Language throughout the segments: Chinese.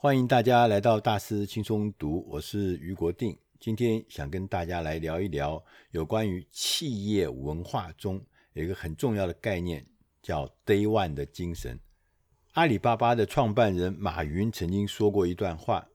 欢迎大家来到大师轻松读，我是余国定。今天想跟大家来聊一聊有关于企业文化中有一个很重要的概念，叫 Day One 的精神。阿里巴巴的创办人马云曾经说过一段话，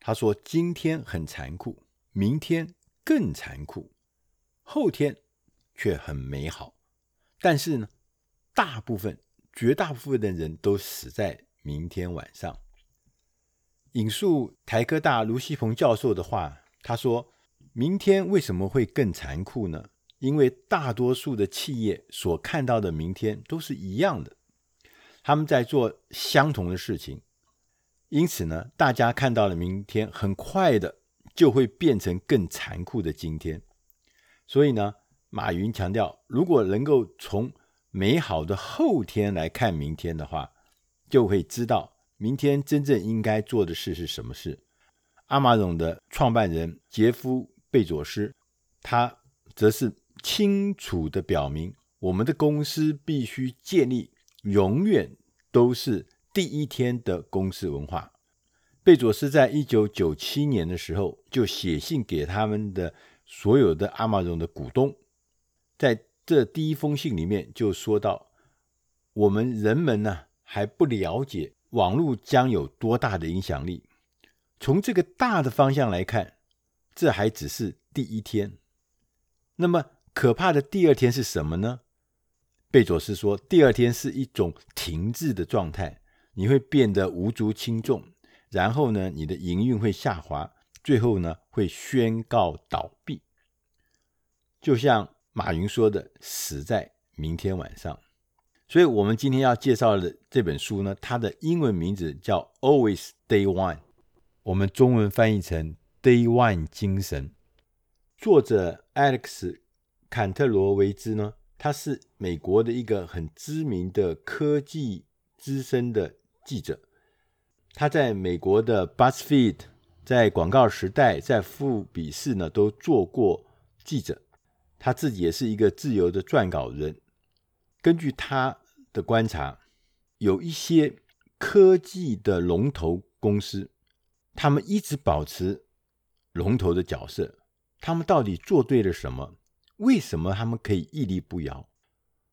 他说：“今天很残酷，明天更残酷，后天却很美好。但是呢，大部分、绝大部分的人都死在明天晚上。”引述台科大卢锡鹏教授的话，他说：“明天为什么会更残酷呢？因为大多数的企业所看到的明天都是一样的，他们在做相同的事情，因此呢，大家看到的明天很快的就会变成更残酷的今天。所以呢，马云强调，如果能够从美好的后天来看明天的话，就会知道。”明天真正应该做的事是什么事？阿马逊的创办人杰夫·贝佐斯，他则是清楚地表明，我们的公司必须建立永远都是第一天的公司文化。贝佐斯在一九九七年的时候就写信给他们的所有的阿马逊的股东，在这第一封信里面就说到：我们人们呢还不了解。网络将有多大的影响力？从这个大的方向来看，这还只是第一天。那么可怕的第二天是什么呢？贝佐斯说，第二天是一种停滞的状态，你会变得无足轻重，然后呢，你的营运会下滑，最后呢，会宣告倒闭。就像马云说的，死在明天晚上。所以，我们今天要介绍的这本书呢，它的英文名字叫《Always Day One》，我们中文翻译成 “Day One 精神”。作者 Alex 坎特罗维兹呢，他是美国的一个很知名的科技资深的记者。他在美国的 BuzzFeed、在广告时代、在富比士呢都做过记者。他自己也是一个自由的撰稿人。根据他的观察，有一些科技的龙头公司，他们一直保持龙头的角色。他们到底做对了什么？为什么他们可以屹立不摇？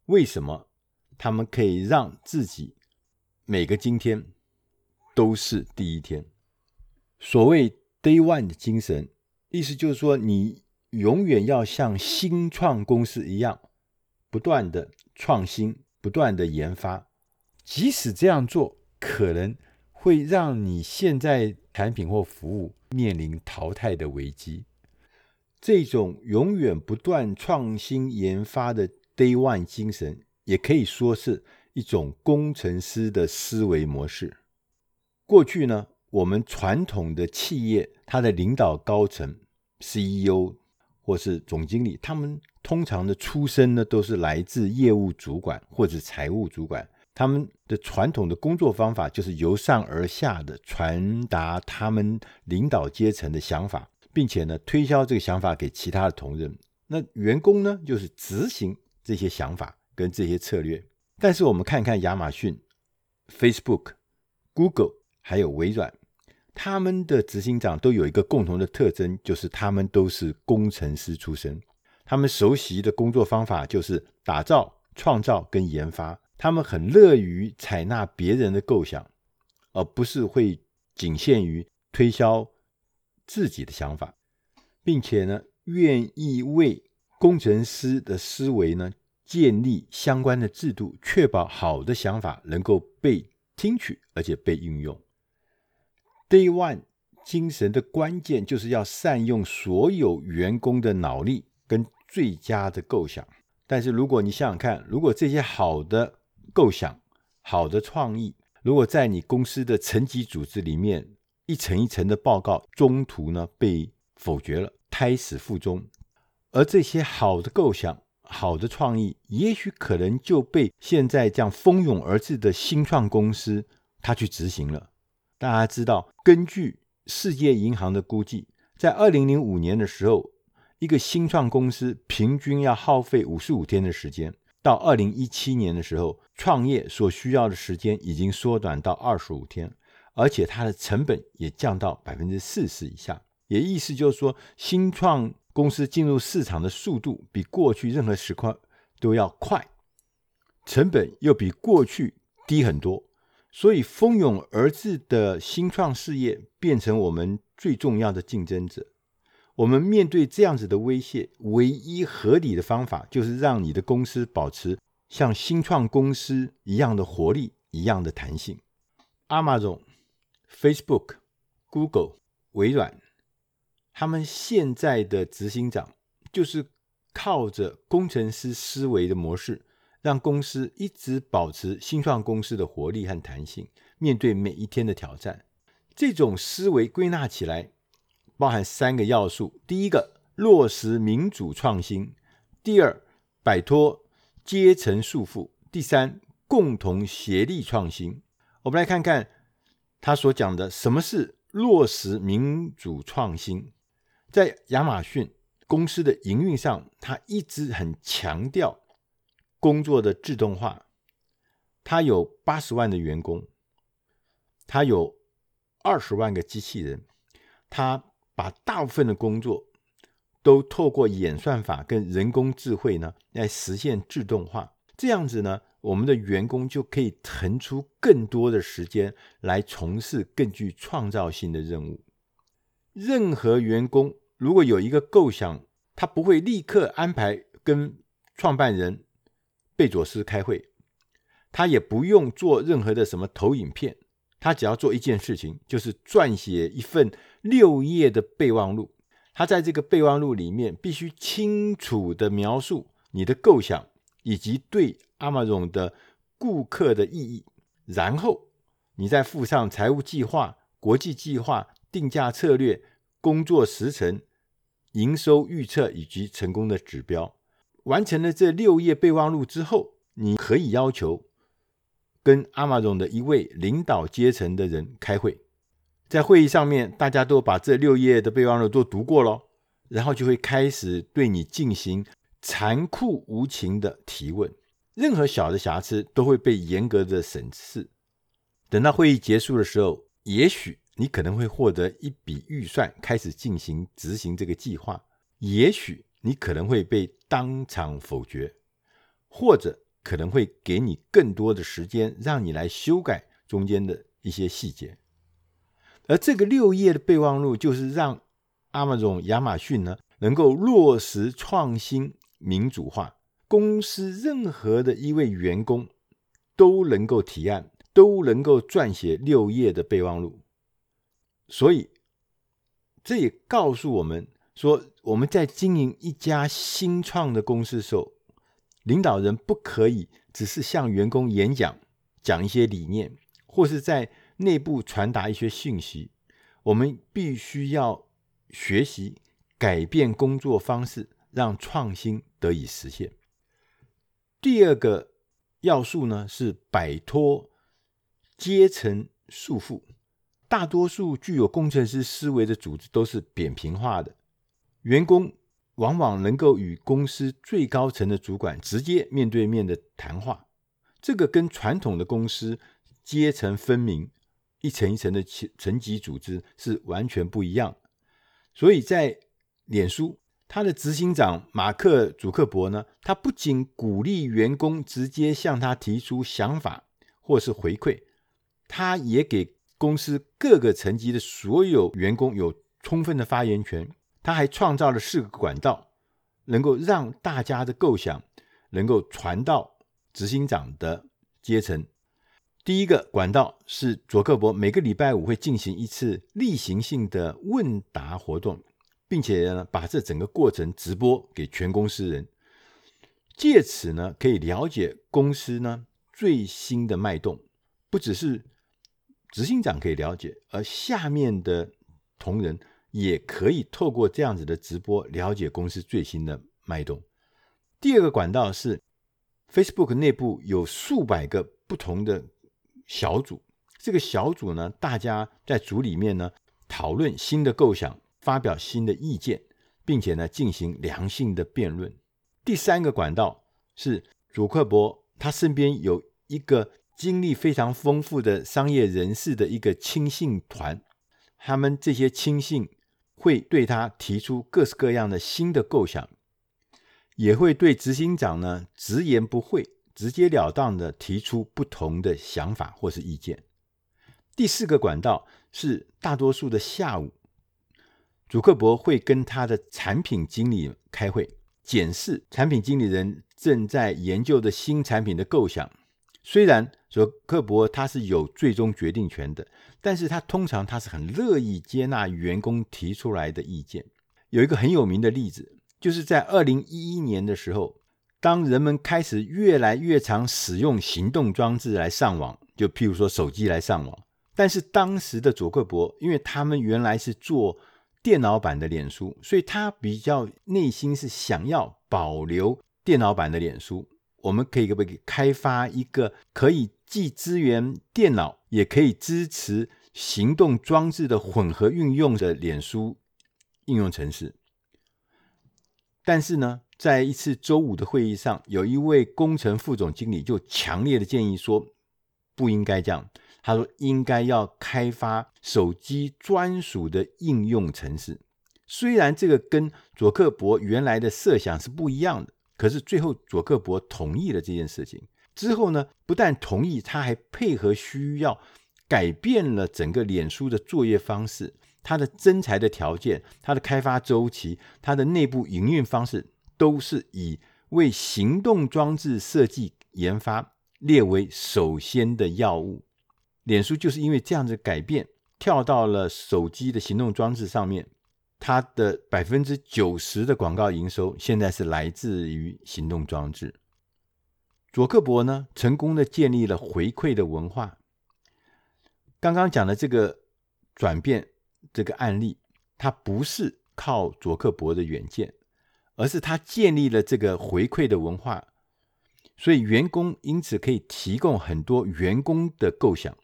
为什么他们可以让自己每个今天都是第一天？所谓 “Day One” 的精神，意思就是说，你永远要像新创公司一样，不断的。创新，不断的研发，即使这样做可能会让你现在产品或服务面临淘汰的危机，这种永远不断创新研发的 Day One 精神，也可以说是一种工程师的思维模式。过去呢，我们传统的企业，它的领导高层 CEO 或是总经理，他们。通常的出身呢，都是来自业务主管或者财务主管。他们的传统的工作方法就是由上而下的传达他们领导阶层的想法，并且呢，推销这个想法给其他的同仁。那员工呢，就是执行这些想法跟这些策略。但是我们看看亚马逊、Facebook、Google 还有微软，他们的执行长都有一个共同的特征，就是他们都是工程师出身。他们熟悉的工作方法就是打造、创造跟研发。他们很乐于采纳别人的构想，而不是会仅限于推销自己的想法，并且呢，愿意为工程师的思维呢建立相关的制度，确保好的想法能够被听取，而且被运用。Day One 精神的关键就是要善用所有员工的脑力。最佳的构想，但是如果你想想看，如果这些好的构想、好的创意，如果在你公司的层级组织里面一层一层的报告，中途呢被否决了，胎死腹中，而这些好的构想、好的创意，也许可能就被现在这样蜂拥而至的新创公司他去执行了。大家知道，根据世界银行的估计，在二零零五年的时候。一个新创公司平均要耗费五十五天的时间，到二零一七年的时候，创业所需要的时间已经缩短到二十五天，而且它的成本也降到百分之四十以下。也意思就是说，新创公司进入市场的速度比过去任何时刻都要快，成本又比过去低很多。所以，蜂拥而至的新创事业变成我们最重要的竞争者。我们面对这样子的威胁，唯一合理的方法就是让你的公司保持像新创公司一样的活力、一样的弹性。Amazon、Facebook、Google、微软，他们现在的执行长就是靠着工程师思维的模式。让公司一直保持新创公司的活力和弹性，面对每一天的挑战。这种思维归纳起来，包含三个要素：第一个，落实民主创新；第二，摆脱阶层束缚；第三，共同协力创新。我们来看看他所讲的什么是落实民主创新。在亚马逊公司的营运上，他一直很强调。工作的自动化，他有八十万的员工，他有二十万个机器人，他把大部分的工作都透过演算法跟人工智慧呢来实现自动化。这样子呢，我们的员工就可以腾出更多的时间来从事更具创造性的任务。任何员工如果有一个构想，他不会立刻安排跟创办人。贝佐斯开会，他也不用做任何的什么投影片，他只要做一件事情，就是撰写一份六页的备忘录。他在这个备忘录里面必须清楚地描述你的构想以及对 Amazon 的顾客的意义，然后你再附上财务计划、国际计划、定价策略、工作时程、营收预测以及成功的指标。完成了这六页备忘录之后，你可以要求跟 Amazon 的一位领导阶层的人开会。在会议上面，大家都把这六页的备忘录都读过了，然后就会开始对你进行残酷无情的提问。任何小的瑕疵都会被严格的审视。等到会议结束的时候，也许你可能会获得一笔预算，开始进行执行这个计划。也许。你可能会被当场否决，或者可能会给你更多的时间，让你来修改中间的一些细节。而这个六页的备忘录，就是让 Amazon 亚马逊呢能够落实创新民主化，公司任何的一位员工都能够提案，都能够撰写六页的备忘录。所以，这也告诉我们。说我们在经营一家新创的公司的时候，领导人不可以只是向员工演讲，讲一些理念，或是在内部传达一些信息。我们必须要学习改变工作方式，让创新得以实现。第二个要素呢，是摆脱阶层束缚。大多数具有工程师思维的组织都是扁平化的。员工往往能够与公司最高层的主管直接面对面的谈话，这个跟传统的公司阶层分明、一层一层的层层级组织是完全不一样。所以在脸书，他的执行长马克·祖克伯呢，他不仅鼓励员工直接向他提出想法或是回馈，他也给公司各个层级的所有员工有充分的发言权。他还创造了四个管道，能够让大家的构想能够传到执行长的阶层。第一个管道是佐克伯每个礼拜五会进行一次例行性的问答活动，并且呢把这整个过程直播给全公司人，借此呢可以了解公司呢最新的脉动，不只是执行长可以了解，而下面的同仁。也可以透过这样子的直播了解公司最新的脉动。第二个管道是 Facebook 内部有数百个不同的小组，这个小组呢，大家在组里面呢讨论新的构想，发表新的意见，并且呢进行良性的辩论。第三个管道是祖克伯，他身边有一个经历非常丰富的商业人士的一个亲信团，他们这些亲信会对他提出各式各样的新的构想，也会对执行长呢直言不讳、直截了当的提出不同的想法或是意见。第四个管道是大多数的下午，祖克伯会跟他的产品经理开会，检视产品经理人正在研究的新产品的构想。虽然祖克伯他是有最终决定权的，但是他通常他是很乐意接纳员工提出来的意见。有一个很有名的例子，就是在二零一一年的时候，当人们开始越来越常使用行动装置来上网，就譬如说手机来上网，但是当时的佐克伯，因为他们原来是做电脑版的脸书，所以他比较内心是想要保留电脑版的脸书。我们可以可不可以开发一个可以既支援电脑也可以支持行动装置的混合运用的脸书应用程式？但是呢，在一次周五的会议上，有一位工程副总经理就强烈的建议说，不应该这样。他说应该要开发手机专属的应用程式。虽然这个跟佐克伯原来的设想是不一样的。可是最后，佐克伯同意了这件事情。之后呢，不但同意，他还配合需要改变了整个脸书的作业方式，它的增材的条件、它的开发周期、它的内部营运方式，都是以为行动装置设计研发列为首先的要务。脸书就是因为这样子改变，跳到了手机的行动装置上面。它的百分之九十的广告营收现在是来自于行动装置。祖克伯呢，成功的建立了回馈的文化。刚刚讲的这个转变这个案例，它不是靠祖克伯的远见，而是他建立了这个回馈的文化，所以员工因此可以提供很多员工的构想，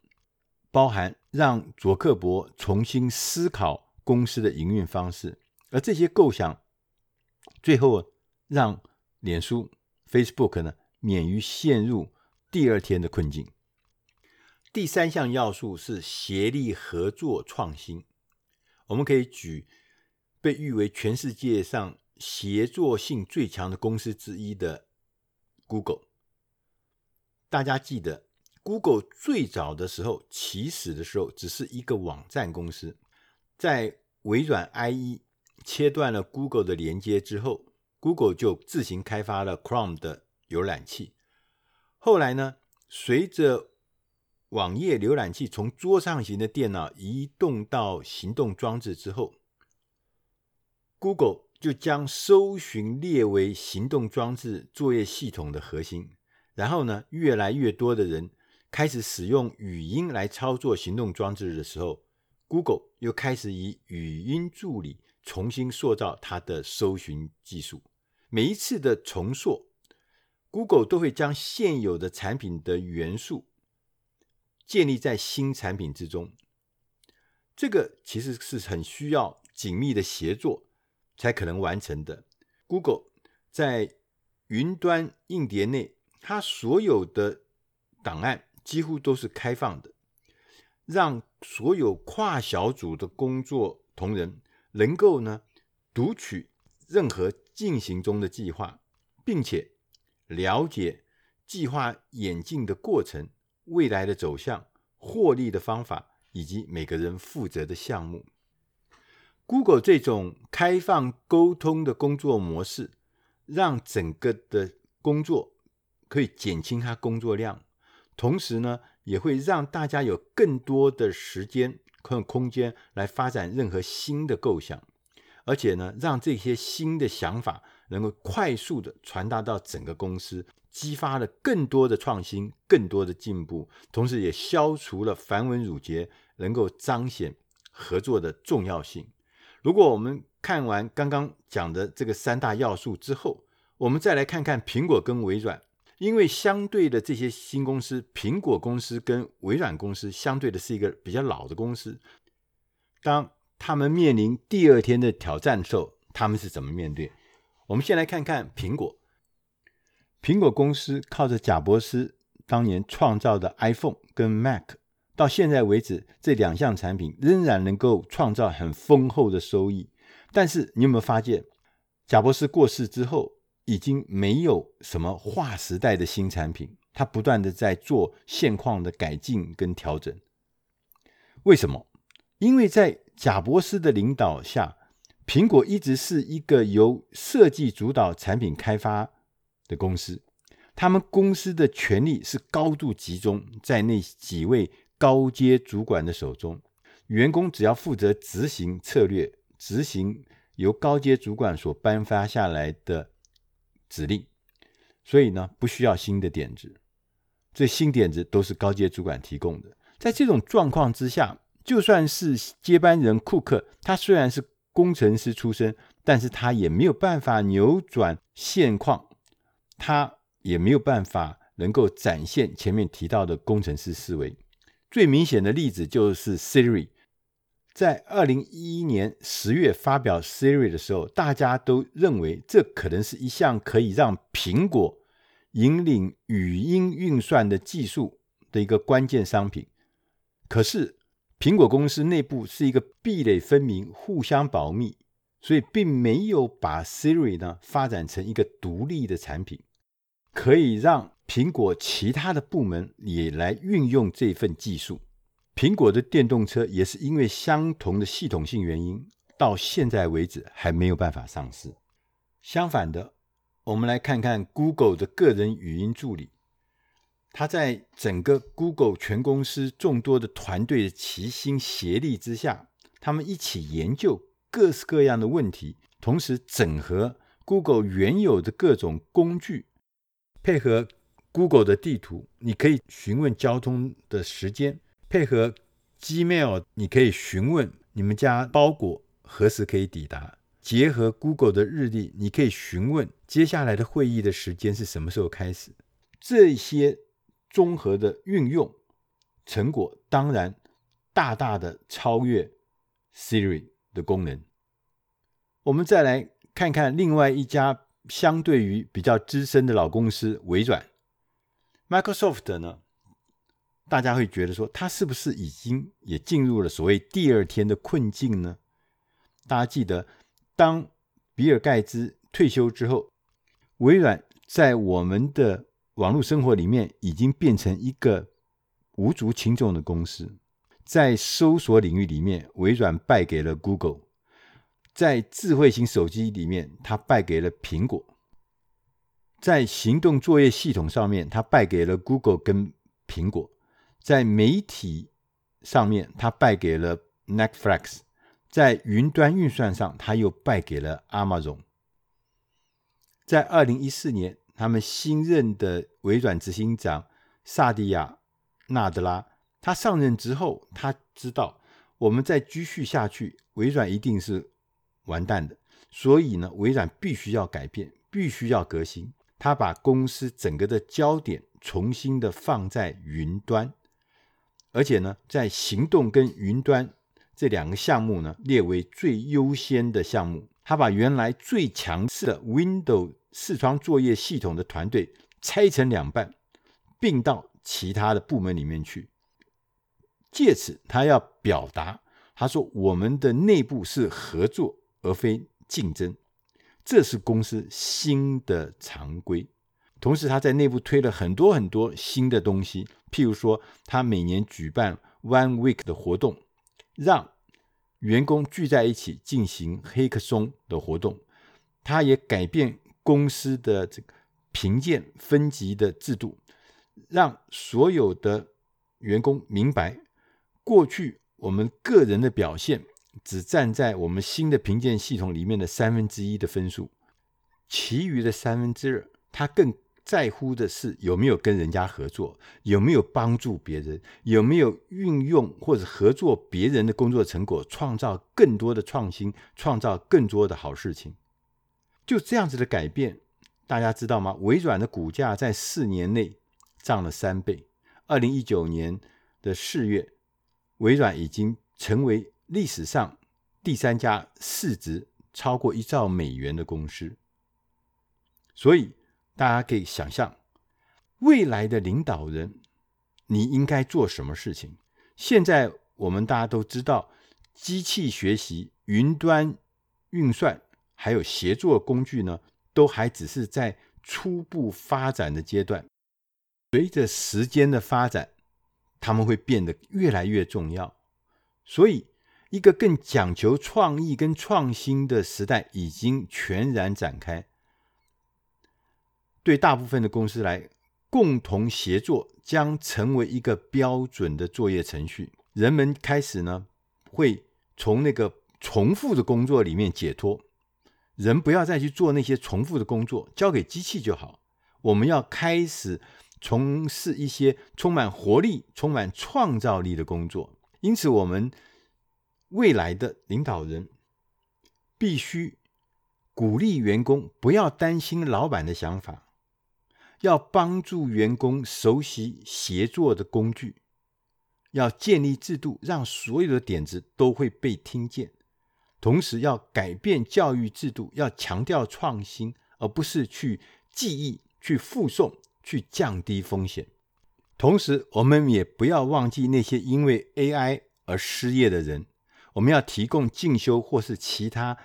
包含让佐克伯重新思考。公司的营运方式，而这些构想最后让脸书 （Facebook） 呢免于陷入第二天的困境。第三项要素是协力合作创新。我们可以举被誉为全世界上协作性最强的公司之一的 Google。大家记得，Google 最早的时候起始的时候只是一个网站公司。在微软 IE 切断了 Google 的连接之后，Google 就自行开发了 Chrome 的浏览器。后来呢，随着网页浏览器从桌上型的电脑移动到行动装置之后，Google 就将搜寻列为行动装置作业系统的核心。然后呢，越来越多的人开始使用语音来操作行动装置的时候。Google 又开始以语音助理重新塑造它的搜寻技术。每一次的重塑，Google 都会将现有的产品的元素建立在新产品之中。这个其实是很需要紧密的协作才可能完成的。Google 在云端硬碟内，它所有的档案几乎都是开放的。让所有跨小组的工作同仁能够呢读取任何进行中的计划，并且了解计划演进的过程、未来的走向、获利的方法以及每个人负责的项目。Google 这种开放沟通的工作模式，让整个的工作可以减轻它工作量，同时呢，也会让大家有更多的时间和空间来发展任何新的构想，而且呢，让这些新的想法能够快速的传达到整个公司，激发了更多的创新、更多的进步，同时也消除了繁文缛节，能够彰显合作的重要性。如果我们看完刚刚讲的这个三大要素之后，我们再来看看苹果跟微软。因为相对的这些新公司，苹果公司跟微软公司相对的是一个比较老的公司。当他们面临第二天的挑战的时候，他们是怎么面对？我们先来看看苹果。苹果公司靠着贾伯斯当年创造的 iPhone 跟 Mac，到现在为止，这两项产品仍然能够创造很丰厚的收益。但是你有没有发现，贾博士过世之后，已经没有什么划时代的新产品，他不断的在做现况的改进跟调整。为什么？因为在贾博士的领导下，苹果一直是一个由设计主导产品开发的公司，他们公司的权力是高度集中在那几位高阶主管的手中，员工只要负责执行策略，执行由高阶主管所颁发下来的指令，所以呢，不需要新的点子，这新点子都是高阶主管提供的。在这种状况之下，就算是接班人库克，他虽然是工程师出身，但是他也没有办法扭转现况，他也没有办法能够展现前面提到的工程师思维。最明显的例子就是 Siri，在二零一一年十月发表 Siri 的时候，大家都认为这可能是一项可以让苹果引领语音运算的技术的一个关键商品。可是，苹果公司内部是一个壁垒分明、互相保密，所以并没有把 Siri 呢发展成一个独立的产品，可以让苹果其他的部门也来运用这份技术。苹果的电动车也是因为相同的系统性原因，到现在为止还没有办法上市。相反的，我们来看看 Google 的个人语音助理。他在整个 Google 全公司众多的团队的齐心协力之下，他们一起研究各式各样的问题，同时整合 Google 原有的各种工具，配合 Google 的地图，你可以询问交通的时间；配合 Gmail，你可以询问你们家包裹何时可以抵达；结合 Google 的日历，你可以询问接下来的会议的时间是什么时候开始。这些。综合的运用成果，当然大大的超越 Siri 的功能。我们再来看看另外一家相对于比较资深的老公司微软，Microsoft 呢，大家会觉得说，它是不是已经也进入了所谓第二天的困境呢？大家记得，当比尔盖茨退休之后，微软在我们的网络生活里面已经变成一个无足轻重的公司，在搜索领域里面，微软败给了 Google；在智慧型手机里面，它败给了苹果；在行动作业系统上面，它败给了 Google 跟苹果；在媒体上面，它败给了 Netflix；在云端运算上，它又败给了 Amazon。在二零一四年。他们新任的微软执行长萨蒂亚·纳德拉，他上任之后，他知道我们再继续下去，微软一定是完蛋的。所以呢，微软必须要改变，必须要革新。他把公司整个的焦点重新的放在云端，而且呢，在行动跟云端这两个项目呢，列为最优先的项目。他把原来最强势的 Windows 视窗作业系统的团队拆成两半，并到其他的部门里面去。借此，他要表达，他说我们的内部是合作而非竞争，这是公司新的常规。同时，他在内部推了很多很多新的东西，譬如说，他每年举办 One Week 的活动，让员工聚在一起进行黑客松的活动。他也改变。公司的这个评鉴分级的制度，让所有的员工明白，过去我们个人的表现只站在我们新的评鉴系统里面的三分之一的分数，其余的三分之二，他更在乎的是有没有跟人家合作，有没有帮助别人，有没有运用或者合作别人的工作成果，创造更多的创新，创造更多的好事情。就这样子的改变，大家知道吗？微软的股价在四年内涨了三倍。二零一九年的四月，微软已经成为历史上第三家市值超过一兆美元的公司。所以大家可以想象，未来的领导人，你应该做什么事情？现在我们大家都知道，机器学习、云端运算还有协作工具呢，都还只是在初步发展的阶段。随着时间的发展，他们会变得越来越重要。所以，一个更讲求创意跟创新的时代已经全然展开。对大部分的公司来，共同协作将成为一个标准的作业程序。人们开始呢，会从那个重复的工作里面解脱。人不要再去做那些重复的工作，交给机器就好。我们要开始从事一些充满活力、充满创造力的工作。因此，我们未来的领导人必须鼓励员工不要担心老板的想法。要帮助员工熟悉协作的工具，要建立制度，让所有的点子都会被听见。同时，要改变教育制度，要强调创新，而不是去记忆、去复诵、去降低风险。同时，我们也不要忘记那些因为 AI 而失业的人，我们要提供进修或是其他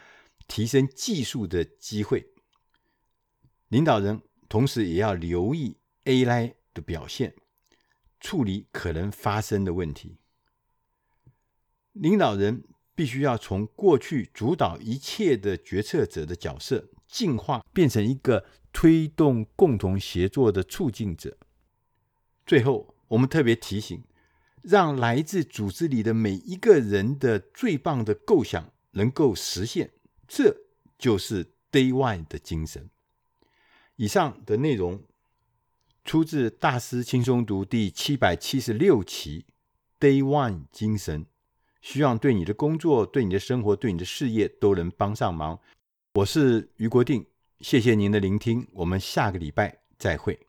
提升技术的机会。领导人。同时也要留意 AI 的表现，处理可能发生的问题。领导人必须要从过去主导一切的决策者的角色进化，变成一个推动共同协作的促进者。最后，我们特别提醒，让来自组织里的每一个人的最棒的构想能够实现，这就是 Day One 的精神。以上的内容出自《大师轻松读》第七百七十六期，Day One 精神，希望对你的工作、对你的生活、对你的事业都能帮上忙。我是于国定，谢谢您的聆听，我们下个礼拜再会。